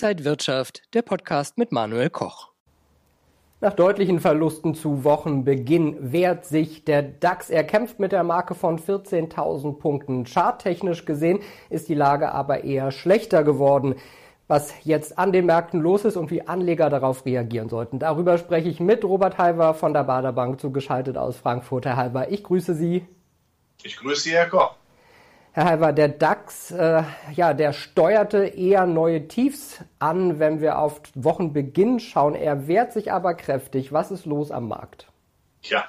Inside Wirtschaft, der Podcast mit Manuel Koch. Nach deutlichen Verlusten zu Wochenbeginn wehrt sich der DAX. Er kämpft mit der Marke von 14.000 Punkten. Charttechnisch gesehen ist die Lage aber eher schlechter geworden. Was jetzt an den Märkten los ist und wie Anleger darauf reagieren sollten. Darüber spreche ich mit Robert Halver von der Baderbank zugeschaltet aus Frankfurt. Herr Halver, ich grüße Sie. Ich grüße Sie, Herr Koch. Herr Halver, der DAX, äh, ja, der steuerte eher neue Tiefs an, wenn wir auf Wochenbeginn schauen. Er wehrt sich aber kräftig. Was ist los am Markt? Ja,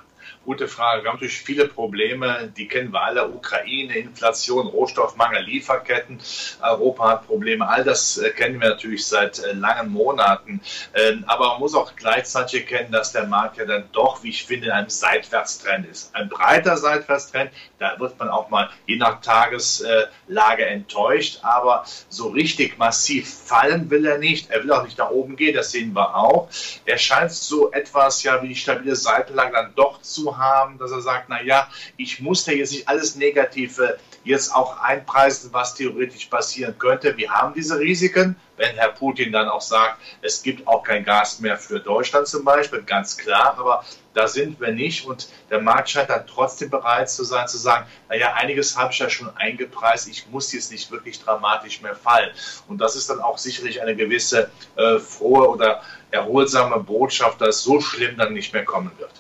Gute Frage. Wir haben natürlich viele Probleme, die kennen wir alle. Ukraine, Inflation, Rohstoffmangel, Lieferketten. Europa hat Probleme. All das äh, kennen wir natürlich seit äh, langen Monaten. Ähm, aber man muss auch gleichzeitig erkennen, dass der Markt ja dann doch, wie ich finde, in einem Seitwärtstrend ist. Ein breiter Seitwärtstrend. Da wird man auch mal je nach Tageslage enttäuscht. Aber so richtig massiv fallen will er nicht. Er will auch nicht nach oben gehen. Das sehen wir auch. Er scheint so etwas ja wie die stabile Seitenlage dann doch zu haben, dass er sagt, na ja, ich muss da jetzt nicht alles Negative jetzt auch einpreisen, was theoretisch passieren könnte. Wir haben diese Risiken, wenn Herr Putin dann auch sagt, es gibt auch kein Gas mehr für Deutschland zum Beispiel, ganz klar, aber da sind wir nicht und der Markt scheint dann trotzdem bereit zu sein, zu sagen, naja, einiges habe ich ja schon eingepreist, ich muss jetzt nicht wirklich dramatisch mehr fallen. Und das ist dann auch sicherlich eine gewisse äh, frohe oder erholsame Botschaft, dass so schlimm dann nicht mehr kommen wird.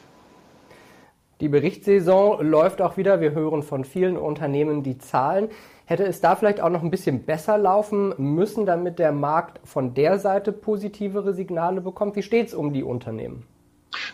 Die Berichtssaison läuft auch wieder. Wir hören von vielen Unternehmen die Zahlen. Hätte es da vielleicht auch noch ein bisschen besser laufen müssen, damit der Markt von der Seite positivere Signale bekommt? Wie steht es um die Unternehmen?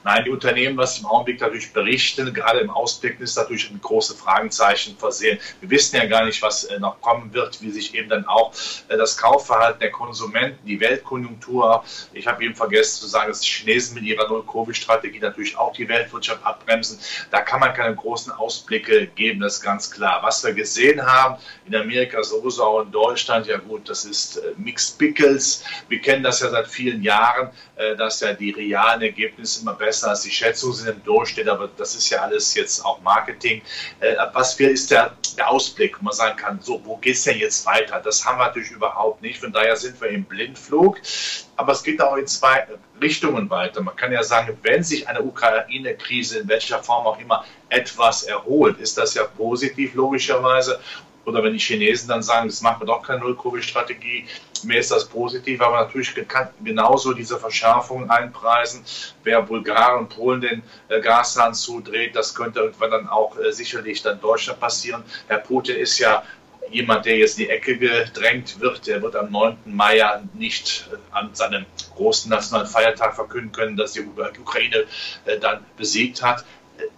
Nein, die Unternehmen, was im Augenblick dadurch berichten, gerade im Ausblick, ist natürlich ein große Fragenzeichen versehen. Wir wissen ja gar nicht, was äh, noch kommen wird, wie sich eben dann auch äh, das Kaufverhalten der Konsumenten, die Weltkonjunktur, ich habe eben vergessen zu sagen, dass die Chinesen mit ihrer Null-Covid-Strategie natürlich auch die Weltwirtschaft abbremsen. Da kann man keine großen Ausblicke geben, das ist ganz klar. Was wir gesehen haben, in Amerika sowieso auch in Deutschland, ja gut, das ist äh, Mixed Pickles. Wir kennen das ja seit vielen Jahren, dass ja die realen Ergebnisse immer besser als die Schätzungen sind im Durchschnitt, aber das ist ja alles jetzt auch Marketing. Äh, was wir ist der, der Ausblick, wo man sagen kann, so, wo geht es denn jetzt weiter? Das haben wir natürlich überhaupt nicht. Von daher sind wir im Blindflug. Aber es geht auch in zwei Richtungen weiter. Man kann ja sagen, wenn sich eine Ukraine-Krise in welcher Form auch immer etwas erholt, ist das ja positiv logischerweise. Oder wenn die Chinesen dann sagen, das machen wir doch keine Null-Covid-Strategie, mir ist das positiv, aber natürlich kann genauso diese Verschärfungen einpreisen. Wer Bulgarien und Polen den äh, Gashahn zudreht, das könnte irgendwann dann auch äh, sicherlich dann Deutschland passieren. Herr Putin ist ja jemand, der jetzt in die Ecke gedrängt wird. Der wird am 9. Mai ja nicht äh, an seinem großen nationalen Feiertag verkünden können, dass die Ukraine dann besiegt hat.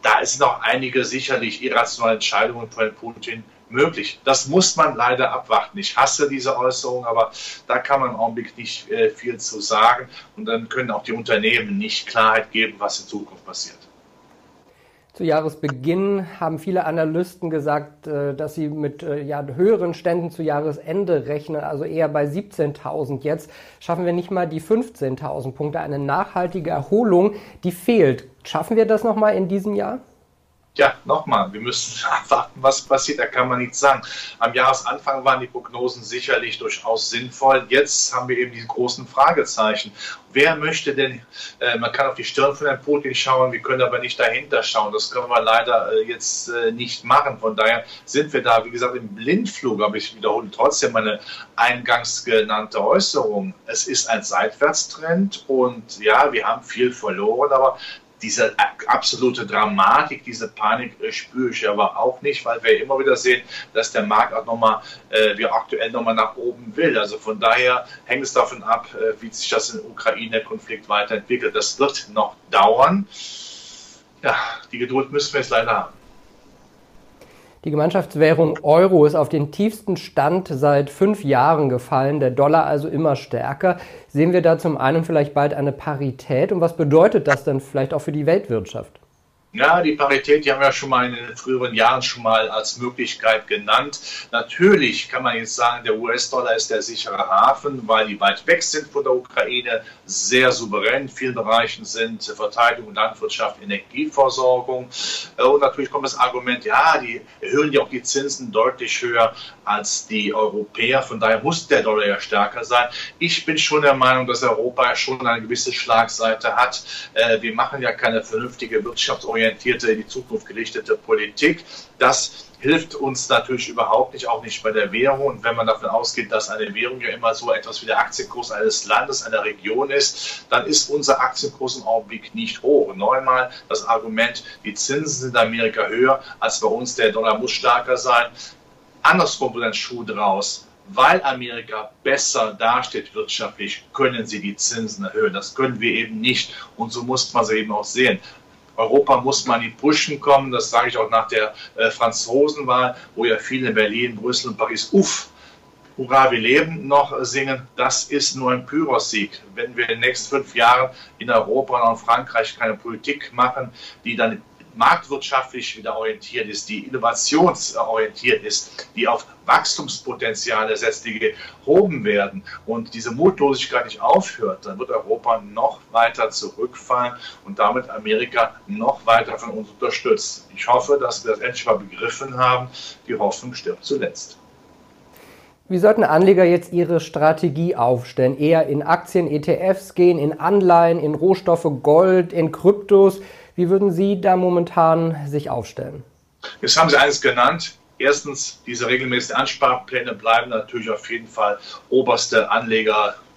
Da ist noch einige sicherlich irrationale Entscheidungen von Putin möglich. Das muss man leider abwarten. Ich hasse diese Äußerung, aber da kann man im Augenblick nicht äh, viel zu sagen. Und dann können auch die Unternehmen nicht Klarheit geben, was in Zukunft passiert. Zu Jahresbeginn haben viele Analysten gesagt, äh, dass sie mit äh, ja, höheren Ständen zu Jahresende rechnen, also eher bei 17.000. Jetzt schaffen wir nicht mal die 15.000 Punkte. Eine nachhaltige Erholung, die fehlt. Schaffen wir das nochmal in diesem Jahr? Ja, nochmal, wir müssen abwarten, was passiert, da kann man nichts sagen. Am Jahresanfang waren die Prognosen sicherlich durchaus sinnvoll. Jetzt haben wir eben die großen Fragezeichen. Wer möchte denn, äh, man kann auf die Stirn von Herrn Putin schauen, wir können aber nicht dahinter schauen. Das können wir leider äh, jetzt äh, nicht machen. Von daher sind wir da, wie gesagt, im Blindflug, aber ich wiederhole trotzdem meine eingangs genannte Äußerung. Es ist ein Seitwärtstrend und ja, wir haben viel verloren, aber diese absolute Dramatik, diese Panik äh, spüre ich aber auch nicht, weil wir immer wieder sehen, dass der Markt auch nochmal, äh, wir aktuell nochmal nach oben will. Also von daher hängt es davon ab, äh, wie sich das im Ukraine-Konflikt weiterentwickelt. Das wird noch dauern. Ja, die Geduld müssen wir jetzt leider haben. Die Gemeinschaftswährung Euro ist auf den tiefsten Stand seit fünf Jahren gefallen, der Dollar also immer stärker. Sehen wir da zum einen vielleicht bald eine Parität und was bedeutet das denn vielleicht auch für die Weltwirtschaft? Ja, die Parität, die haben wir schon mal in den früheren Jahren schon mal als Möglichkeit genannt. Natürlich kann man jetzt sagen, der US-Dollar ist der sichere Hafen, weil die weit weg sind von der Ukraine, sehr souverän in vielen Bereichen sind, Verteidigung, Landwirtschaft, Energieversorgung. Äh, und natürlich kommt das Argument, ja, die erhöhen ja auch die Zinsen deutlich höher als die Europäer. Von daher muss der Dollar ja stärker sein. Ich bin schon der Meinung, dass Europa schon eine gewisse Schlagseite hat. Äh, wir machen ja keine vernünftige Wirtschaftsorientierung orientierte, in die Zukunft gerichtete Politik. Das hilft uns natürlich überhaupt nicht, auch nicht bei der Währung. Und wenn man davon ausgeht, dass eine Währung ja immer so etwas wie der Aktienkurs eines Landes, einer Region ist, dann ist unser Aktienkurs im Augenblick nicht hoch. Neunmal das Argument, die Zinsen sind in Amerika höher als bei uns, der Dollar muss stärker sein. Andersrum wird ein Schuh draus. Weil Amerika besser dasteht wirtschaftlich, können sie die Zinsen erhöhen. Das können wir eben nicht. Und so muss man es eben auch sehen. Europa muss man in die Pushen kommen. Das sage ich auch nach der äh, Franzosenwahl, wo ja viele in Berlin, Brüssel und Paris, uff, Hurra, wir leben noch singen, das ist nur ein Pyrrhus-Sieg. Wenn wir in den nächsten fünf Jahren in Europa und in Frankreich keine Politik machen, die dann marktwirtschaftlich wieder orientiert ist, die innovationsorientiert ist, die auf Wachstumspotenziale setzt, die gehoben werden und diese Mutlosigkeit nicht aufhört, dann wird Europa noch weiter zurückfallen und damit Amerika noch weiter von uns unterstützt. Ich hoffe, dass wir das endlich mal begriffen haben. Die Hoffnung stirbt zuletzt. Wie sollten Anleger jetzt ihre Strategie aufstellen? Eher in Aktien, ETFs gehen, in Anleihen, in Rohstoffe, Gold, in Kryptos? Wie würden Sie da momentan sich aufstellen? Jetzt haben Sie eines genannt. Erstens, diese regelmäßigen Ansparpläne bleiben natürlich auf jeden Fall oberste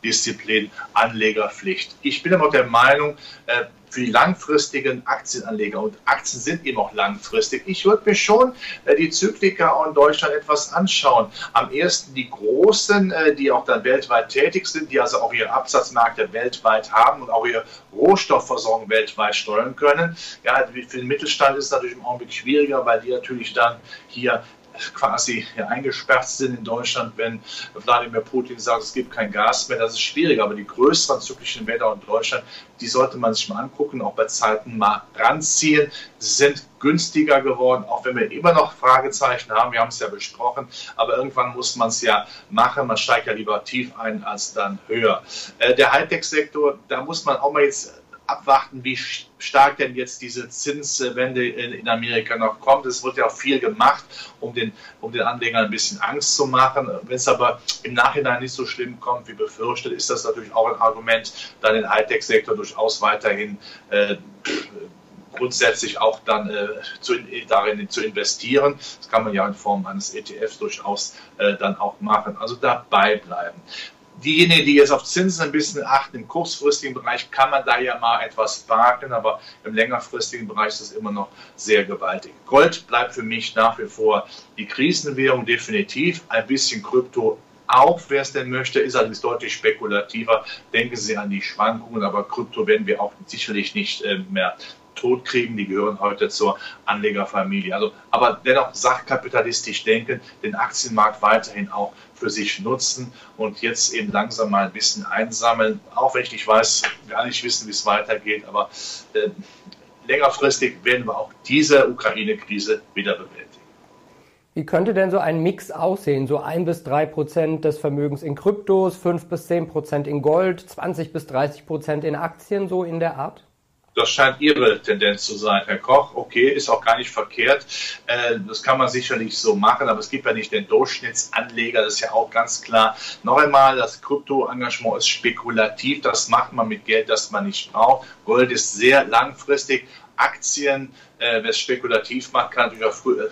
Anlegerdisziplin, Anlegerpflicht. Ich bin aber der Meinung, äh, für die langfristigen Aktienanleger. Und Aktien sind eben auch langfristig. Ich würde mir schon äh, die Zyklika in Deutschland etwas anschauen. Am ersten die großen, äh, die auch dann weltweit tätig sind, die also auch ihre Absatzmärkte weltweit haben und auch ihre Rohstoffversorgung weltweit steuern können. Ja, für den Mittelstand ist es natürlich im Augenblick schwieriger, weil die natürlich dann hier quasi eingesperrt sind in Deutschland, wenn Wladimir Putin sagt, es gibt kein Gas mehr. Das ist schwierig, aber die größeren zyklischen Wälder in Deutschland, die sollte man sich mal angucken, auch bei Zeiten mal ranziehen. Sie sind günstiger geworden, auch wenn wir immer noch Fragezeichen haben. Wir haben es ja besprochen, aber irgendwann muss man es ja machen. Man steigt ja lieber tief ein als dann höher. Äh, der Hightech-Sektor, da muss man auch mal jetzt abwarten, wie stark denn jetzt diese Zinswende in, in, Amerika noch kommt. Es wird ja auch viel gemacht, um den, um den Anlegern ein bisschen Angst zu machen. Wenn es aber im Nachhinein nicht so schlimm kommt wie befürchtet, ist das natürlich auch ein Argument, dann den Hightech-Sektor durchaus weiterhin äh, grundsätzlich auch dann äh, zu, darin zu investieren. Das kann man ja in Form eines ETFs durchaus äh, dann auch machen. Also dabei bleiben diejenigen, die jetzt auf Zinsen ein bisschen achten, im kurzfristigen Bereich kann man da ja mal etwas parken, aber im längerfristigen Bereich ist es immer noch sehr gewaltig. Gold bleibt für mich nach wie vor die Krisenwährung definitiv, ein bisschen Krypto auch, wer es denn möchte, ist allerdings deutlich spekulativer. Denken Sie an die Schwankungen, aber Krypto werden wir auch sicherlich nicht äh, mehr tot kriegen. Die gehören heute zur Anlegerfamilie. Also, aber dennoch sachkapitalistisch denken, den Aktienmarkt weiterhin auch für sich nutzen und jetzt eben langsam mal ein bisschen einsammeln. Auch wenn ich nicht weiß, gar nicht wissen, wie es weitergeht, aber äh, längerfristig werden wir auch diese Ukraine-Krise wieder bewältigen. Wie könnte denn so ein Mix aussehen? So ein bis drei Prozent des Vermögens in Kryptos, fünf bis zehn Prozent in Gold, 20 bis 30 Prozent in Aktien, so in der Art? Das scheint Ihre Tendenz zu sein, Herr Koch. Okay, ist auch gar nicht verkehrt. Äh, das kann man sicherlich so machen, aber es gibt ja nicht den Durchschnittsanleger, das ist ja auch ganz klar. Noch einmal, das Krypto-Engagement ist spekulativ, das macht man mit Geld, das man nicht braucht. Gold ist sehr langfristig. Aktien, äh, wer es spekulativ macht, kann natürlich auch früh, äh,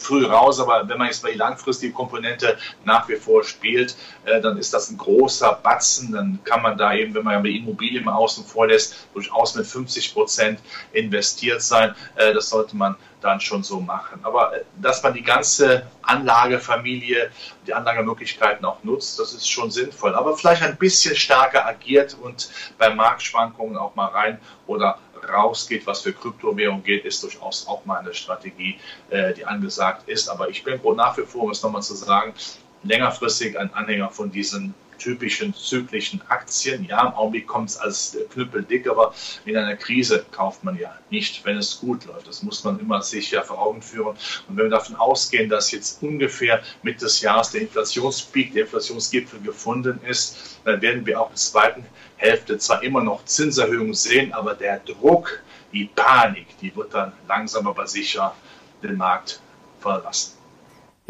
früh raus, aber wenn man jetzt mal die langfristige Komponente nach wie vor spielt, äh, dann ist das ein großer Batzen. Dann kann man da eben, wenn man ja mit Immobilien mal außen vor lässt, durchaus mit 50 Prozent investiert sein. Äh, das sollte man dann schon so machen. Aber äh, dass man die ganze Anlagefamilie, die Anlagemöglichkeiten auch nutzt, das ist schon sinnvoll. Aber vielleicht ein bisschen stärker agiert und bei Marktschwankungen auch mal rein oder rausgeht, was für Kryptowährung geht, ist durchaus auch mal eine Strategie, äh, die angesagt ist. Aber ich bin nach wie vor, um es nochmal zu sagen, längerfristig ein Anhänger von diesen typischen zyklischen Aktien. Ja, im Augenblick kommt es als knüppeldick, aber in einer Krise kauft man ja nicht, wenn es gut läuft. Das muss man immer sich ja vor Augen führen. Und wenn wir davon ausgehen, dass jetzt ungefähr Mitte des Jahres der Inflationspeak, der Inflationsgipfel gefunden ist, dann werden wir auch in der zweiten Hälfte zwar immer noch Zinserhöhungen sehen, aber der Druck, die Panik, die wird dann langsam aber sicher den Markt verlassen.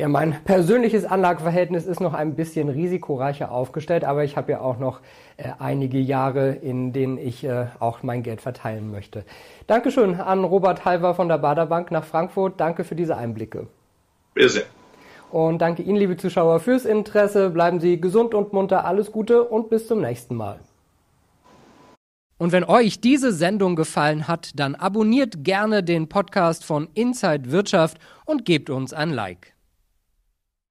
Ja, mein persönliches Anlageverhältnis ist noch ein bisschen risikoreicher aufgestellt, aber ich habe ja auch noch äh, einige Jahre, in denen ich äh, auch mein Geld verteilen möchte. Dankeschön an Robert Halver von der Baderbank nach Frankfurt. Danke für diese Einblicke. Bitte sehr. Und danke Ihnen, liebe Zuschauer, fürs Interesse. Bleiben Sie gesund und munter. Alles Gute und bis zum nächsten Mal. Und wenn euch diese Sendung gefallen hat, dann abonniert gerne den Podcast von Inside Wirtschaft und gebt uns ein Like.